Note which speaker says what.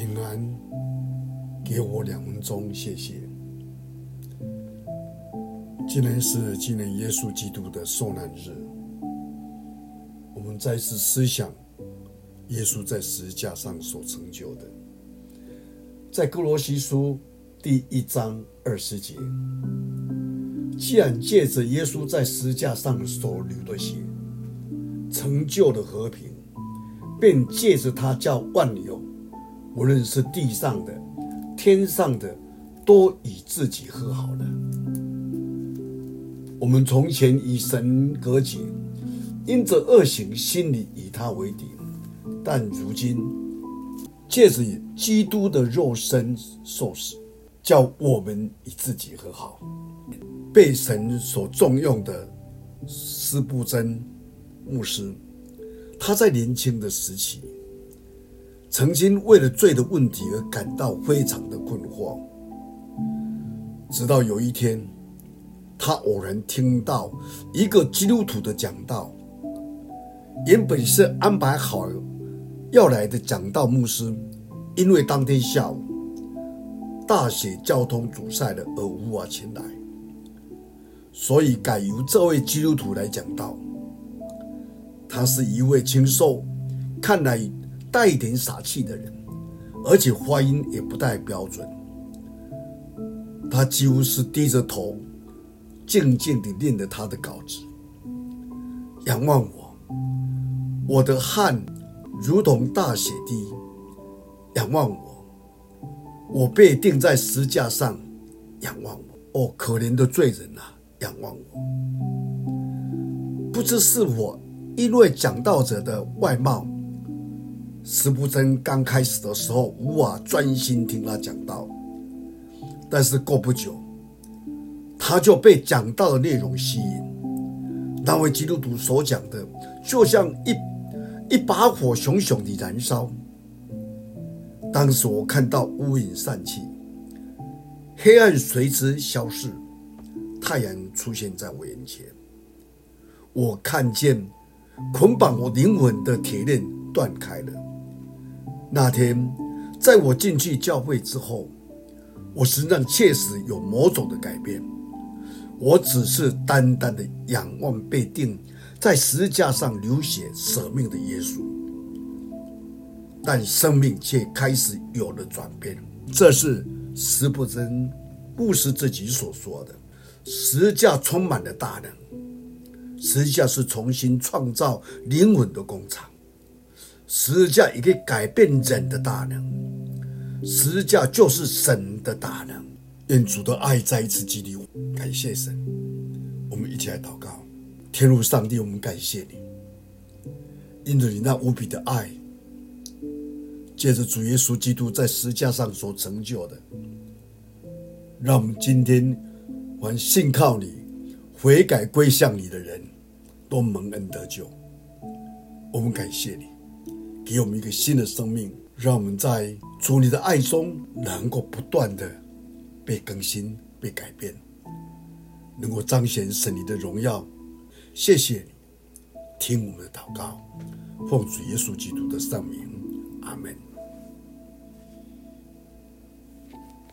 Speaker 1: 平安，给我两分钟，谢谢。今天是纪念耶稣基督的受难日，我们再次思想耶稣在十字架上所成就的。在哥罗西书第一章二十节，既然借着耶稣在十字架上所流的血，成就了和平，便借着他叫万有。无论是地上的、天上的，都与自己和好了。我们从前与神隔绝，因着恶行，心里与他为敌；但如今借着基督的肉身受死，叫我们与自己和好。被神所重用的司布真牧师，他在年轻的时期。曾经为了罪的问题而感到非常的困惑，直到有一天，他偶然听到一个基督徒的讲道。原本是安排好要来的讲道牧师，因为当天下午大雪交通阻塞了而无法前来，所以改由这位基督徒来讲道。他是一位清瘦，看来。带一点傻气的人，而且发音也不太标准。他几乎是低着头，静静地念着他的稿子。仰望我，我的汗如同大血滴。仰望我，我被钉在十字架上。仰望我，哦，可怜的罪人啊！仰望我，不知是我因为讲道者的外貌。司布真刚开始的时候无法专心听他讲道，但是过不久，他就被讲道的内容吸引。那位基督徒所讲的，就像一一把火熊熊地燃烧。当时我看到乌云散去，黑暗随之消逝，太阳出现在我眼前。我看见捆绑我灵魂的铁链断开了。那天，在我进去教会之后，我身上确实有某种的改变。我只是单单的仰望被钉在十字架上流血舍命的耶稣，但生命却开始有了转变。这是石布真牧师自己所说的：“十字架充满了大能，十字架是重新创造灵魂的工厂。”十字架也可以改变人的大能，十字架就是神的大能。愿主的爱再一次激励我，感谢神。我们一起来祷告，天父上帝，我们感谢你，因着你那无比的爱，借着主耶稣基督在十字架上所成就的，让我们今天还信靠你、悔改归向你的人都蒙恩得救。我们感谢你。给我们一个新的生命，让我们在主你的爱中能够不断的被更新、被改变，能够彰显神你的荣耀。谢谢你，听我们的祷告，奉主耶稣基督的圣名，阿门。